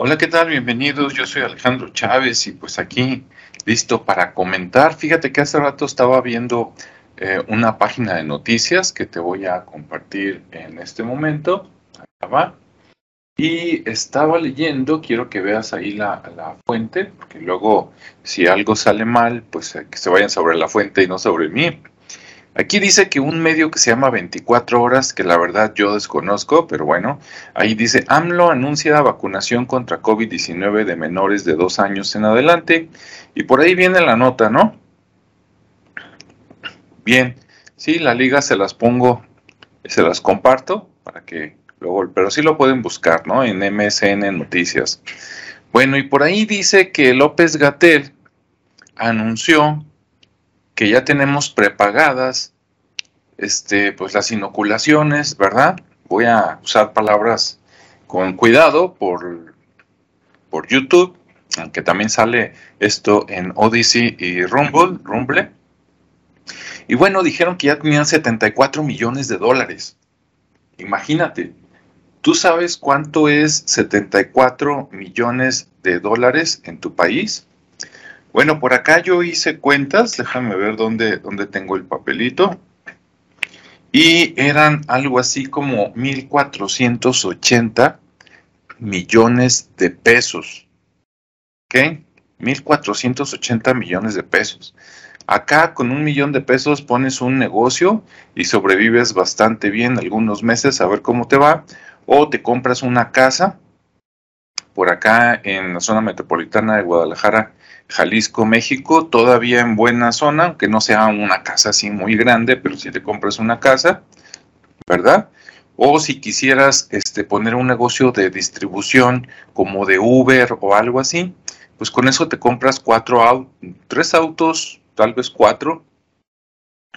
Hola, ¿qué tal? Bienvenidos. Yo soy Alejandro Chávez y pues aquí listo para comentar. Fíjate que hace rato estaba viendo eh, una página de noticias que te voy a compartir en este momento. Acá va. Y estaba leyendo, quiero que veas ahí la, la, fuente, porque luego si algo sale mal, pues eh, que se vayan sobre la fuente y no sobre mí. Aquí dice que un medio que se llama 24 horas, que la verdad yo desconozco, pero bueno, ahí dice, AMLO anuncia vacunación contra COVID-19 de menores de dos años en adelante. Y por ahí viene la nota, ¿no? Bien, sí, la liga se las pongo, se las comparto para que luego, pero sí lo pueden buscar, ¿no? En MSN Noticias. Bueno, y por ahí dice que López Gatel anunció que ya tenemos prepagadas este, pues las inoculaciones, ¿verdad? Voy a usar palabras con cuidado por, por YouTube, aunque también sale esto en Odyssey y Rumble, Rumble. Y bueno, dijeron que ya tenían 74 millones de dólares. Imagínate, ¿tú sabes cuánto es 74 millones de dólares en tu país? Bueno, por acá yo hice cuentas, déjame ver dónde, dónde tengo el papelito. Y eran algo así como 1.480 millones de pesos. ¿Ok? 1.480 millones de pesos. Acá con un millón de pesos pones un negocio y sobrevives bastante bien algunos meses a ver cómo te va. O te compras una casa por acá en la zona metropolitana de Guadalajara Jalisco, México, todavía en buena zona, aunque no sea una casa así muy grande, pero si te compras una casa, ¿verdad? O si quisieras este, poner un negocio de distribución como de Uber o algo así, pues con eso te compras cuatro autos, tres autos, tal vez cuatro.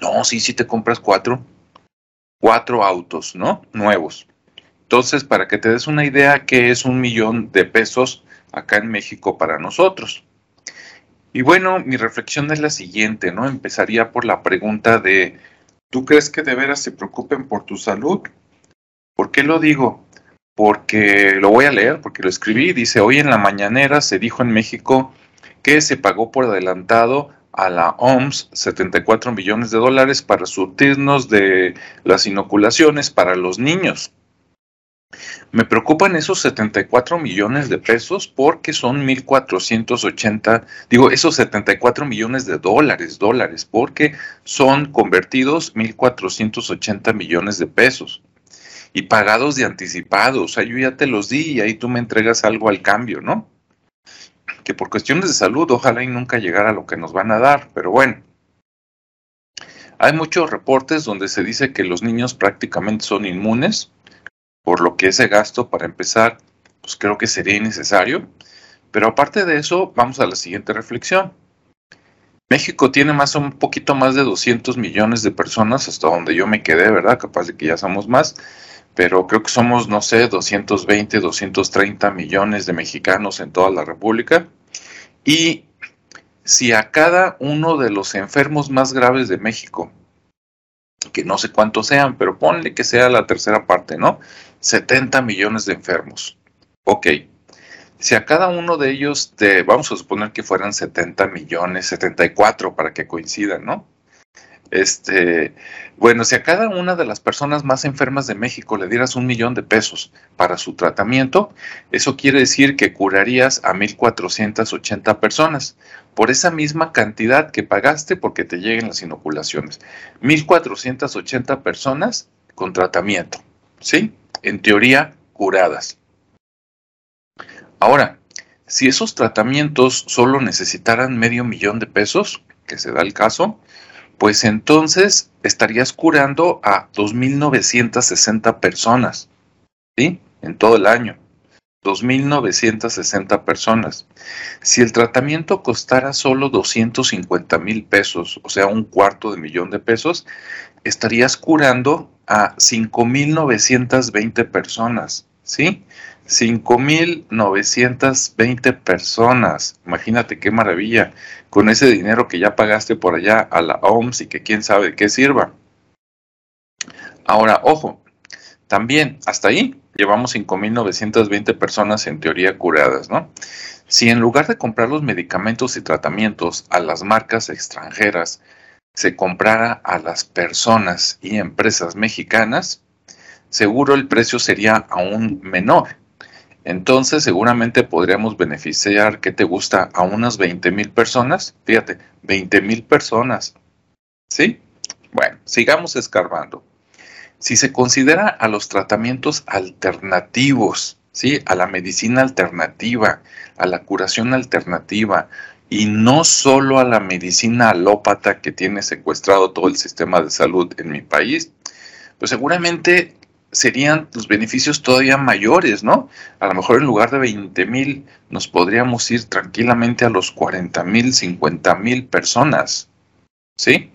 No, sí, sí te compras cuatro. Cuatro autos, ¿no? Nuevos. Entonces, para que te des una idea, ¿qué es un millón de pesos acá en México para nosotros? Y bueno, mi reflexión es la siguiente, ¿no? Empezaría por la pregunta de, ¿tú crees que de veras se preocupen por tu salud? ¿Por qué lo digo? Porque lo voy a leer, porque lo escribí, dice, hoy en la mañanera se dijo en México que se pagó por adelantado a la OMS 74 millones de dólares para surtirnos de las inoculaciones para los niños. Me preocupan esos 74 millones de pesos porque son 1.480, digo, esos 74 millones de dólares, dólares, porque son convertidos 1.480 millones de pesos y pagados de anticipado. O sea, yo ya te los di y ahí tú me entregas algo al cambio, ¿no? Que por cuestiones de salud, ojalá y nunca llegara a lo que nos van a dar, pero bueno. Hay muchos reportes donde se dice que los niños prácticamente son inmunes por lo que ese gasto para empezar, pues creo que sería innecesario. Pero aparte de eso, vamos a la siguiente reflexión. México tiene más un poquito más de 200 millones de personas, hasta donde yo me quedé, ¿verdad? Capaz de que ya somos más, pero creo que somos, no sé, 220, 230 millones de mexicanos en toda la República. Y si a cada uno de los enfermos más graves de México, que no sé cuántos sean, pero ponle que sea la tercera parte, ¿no? 70 millones de enfermos. Ok. Si a cada uno de ellos, te, vamos a suponer que fueran 70 millones, 74 para que coincidan, ¿no? Este, bueno, si a cada una de las personas más enfermas de México le dieras un millón de pesos para su tratamiento, eso quiere decir que curarías a 1.480 personas por esa misma cantidad que pagaste porque te lleguen las inoculaciones. 1.480 personas con tratamiento, ¿sí? En teoría, curadas. Ahora, si esos tratamientos solo necesitaran medio millón de pesos, que se da el caso, pues entonces estarías curando a 2.960 personas, ¿sí? En todo el año. 2.960 personas. Si el tratamiento costara solo 250 mil pesos, o sea, un cuarto de millón de pesos, estarías curando a 5.920 personas, ¿sí? 5.920 personas. Imagínate qué maravilla. Con ese dinero que ya pagaste por allá a la OMS y que quién sabe qué sirva. Ahora, ojo, También, hasta ahí, llevamos 5.920 personas en teoría curadas, ¿no? Si en lugar de comprar los medicamentos y tratamientos a las marcas extranjeras, se comprara a las personas y empresas mexicanas, seguro el precio sería aún menor. Entonces seguramente podríamos beneficiar, ¿qué te gusta? A unas 20 mil personas. Fíjate, 20 mil personas. ¿Sí? Bueno, sigamos escarbando. Si se considera a los tratamientos alternativos, ¿sí? A la medicina alternativa, a la curación alternativa, y no solo a la medicina alópata que tiene secuestrado todo el sistema de salud en mi país, pues seguramente serían los beneficios todavía mayores, ¿no? A lo mejor en lugar de 20 mil nos podríamos ir tranquilamente a los 40 mil, 50 mil personas, ¿sí?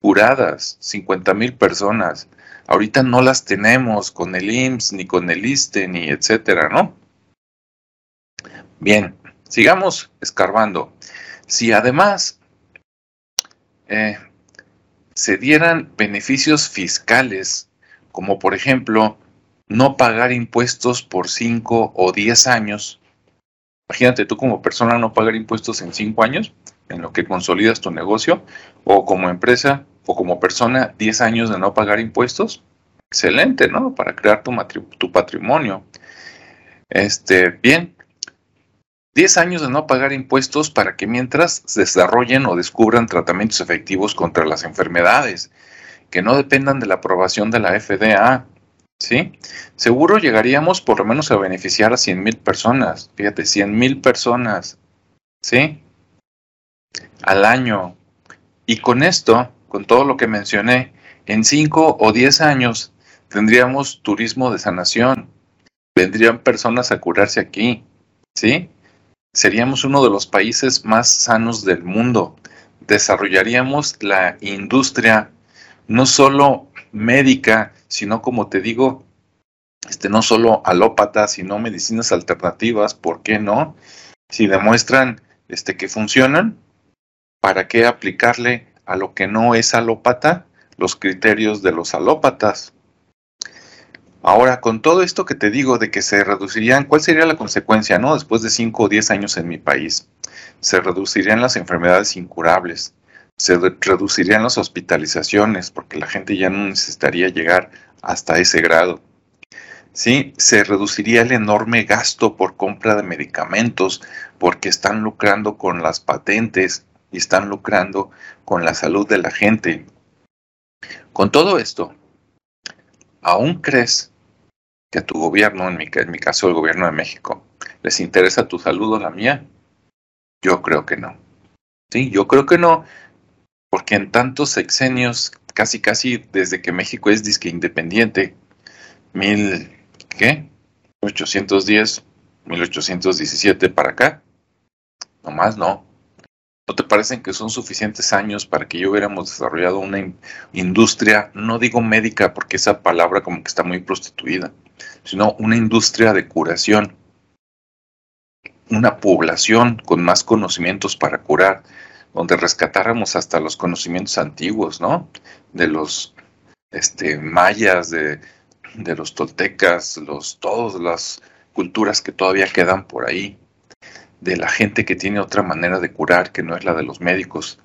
Curadas, 50 mil personas. Ahorita no las tenemos con el IMSS, ni con el ISTE, ni etcétera, ¿no? Bien, sigamos escarbando. Si además eh, se dieran beneficios fiscales, como por ejemplo no pagar impuestos por 5 o 10 años, imagínate tú como persona no pagar impuestos en 5 años, en lo que consolidas tu negocio, o como empresa o como persona 10 años de no pagar impuestos, excelente, ¿no? Para crear tu, tu patrimonio. Este, bien, 10 años de no pagar impuestos para que mientras desarrollen o descubran tratamientos efectivos contra las enfermedades, que no dependan de la aprobación de la FDA, ¿sí? Seguro llegaríamos por lo menos a beneficiar a 100 mil personas, fíjate, 100 mil personas, ¿sí? Al año. Y con esto, con todo lo que mencioné, en 5 o 10 años tendríamos turismo de sanación, vendrían personas a curarse aquí, ¿sí? Seríamos uno de los países más sanos del mundo. Desarrollaríamos la industria no solo médica, sino como te digo, este, no solo alópata, sino medicinas alternativas, ¿por qué no? Si demuestran este, que funcionan, ¿para qué aplicarle a lo que no es alópata los criterios de los alópatas? Ahora, con todo esto que te digo de que se reducirían, ¿cuál sería la consecuencia, no? Después de 5 o 10 años en mi país, se reducirían las enfermedades incurables, se reducirían las hospitalizaciones, porque la gente ya no necesitaría llegar hasta ese grado. Sí, se reduciría el enorme gasto por compra de medicamentos, porque están lucrando con las patentes y están lucrando con la salud de la gente. Con todo esto, ¿aún crees que a tu gobierno, en mi, en mi caso el gobierno de México, les interesa tu salud o la mía? Yo creo que no. Sí, yo creo que no, porque en tantos sexenios, casi casi desde que México es disque independiente, mil, ¿qué? 1810, 1817 para acá, nomás no. ¿No te parecen que son suficientes años para que yo hubiéramos desarrollado una industria, no digo médica porque esa palabra como que está muy prostituida, sino una industria de curación, una población con más conocimientos para curar, donde rescatáramos hasta los conocimientos antiguos, ¿no? De los este, mayas, de, los toltecas, los, todas las culturas que todavía quedan por ahí, de la gente que tiene otra manera de curar que no es la de los médicos,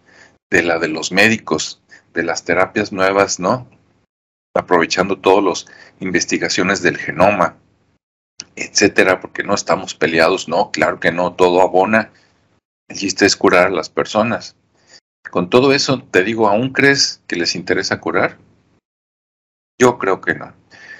de la de los médicos, de las terapias nuevas, ¿no? Aprovechando todas las investigaciones del genoma, etcétera, porque no estamos peleados, no, claro que no, todo abona el chiste es curar a las personas. Con todo eso, te digo, ¿aún crees que les interesa curar? Yo creo que no.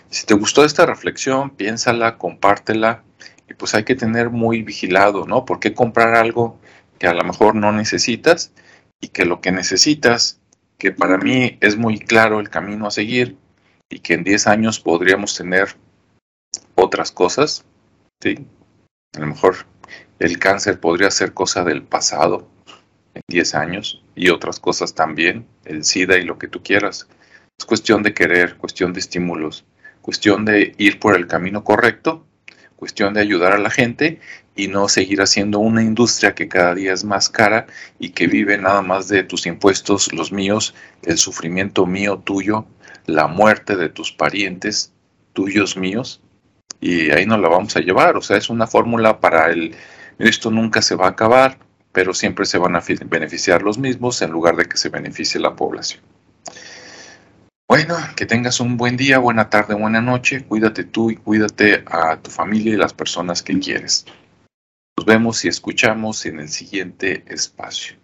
Si te gustó esta reflexión, piénsala, compártela y pues hay que tener muy vigilado, ¿no? ¿Por qué comprar algo que a lo mejor no necesitas y que lo que necesitas, que para mí es muy claro el camino a seguir y que en 10 años podríamos tener otras cosas, ¿sí? A lo mejor el cáncer podría ser cosa del pasado en 10 años y otras cosas también, el SIDA y lo que tú quieras. Es cuestión de querer, cuestión de estímulos, cuestión de ir por el camino correcto, cuestión de ayudar a la gente y no seguir haciendo una industria que cada día es más cara y que vive nada más de tus impuestos, los míos, el sufrimiento mío, tuyo, la muerte de tus parientes tuyos, míos, y ahí nos la vamos a llevar. O sea, es una fórmula para el, esto nunca se va a acabar, pero siempre se van a beneficiar los mismos en lugar de que se beneficie la población. Bueno, que tengas un buen día, buena tarde, buena noche. Cuídate tú y cuídate a tu familia y las personas que quieres. Nos vemos y escuchamos en el siguiente espacio.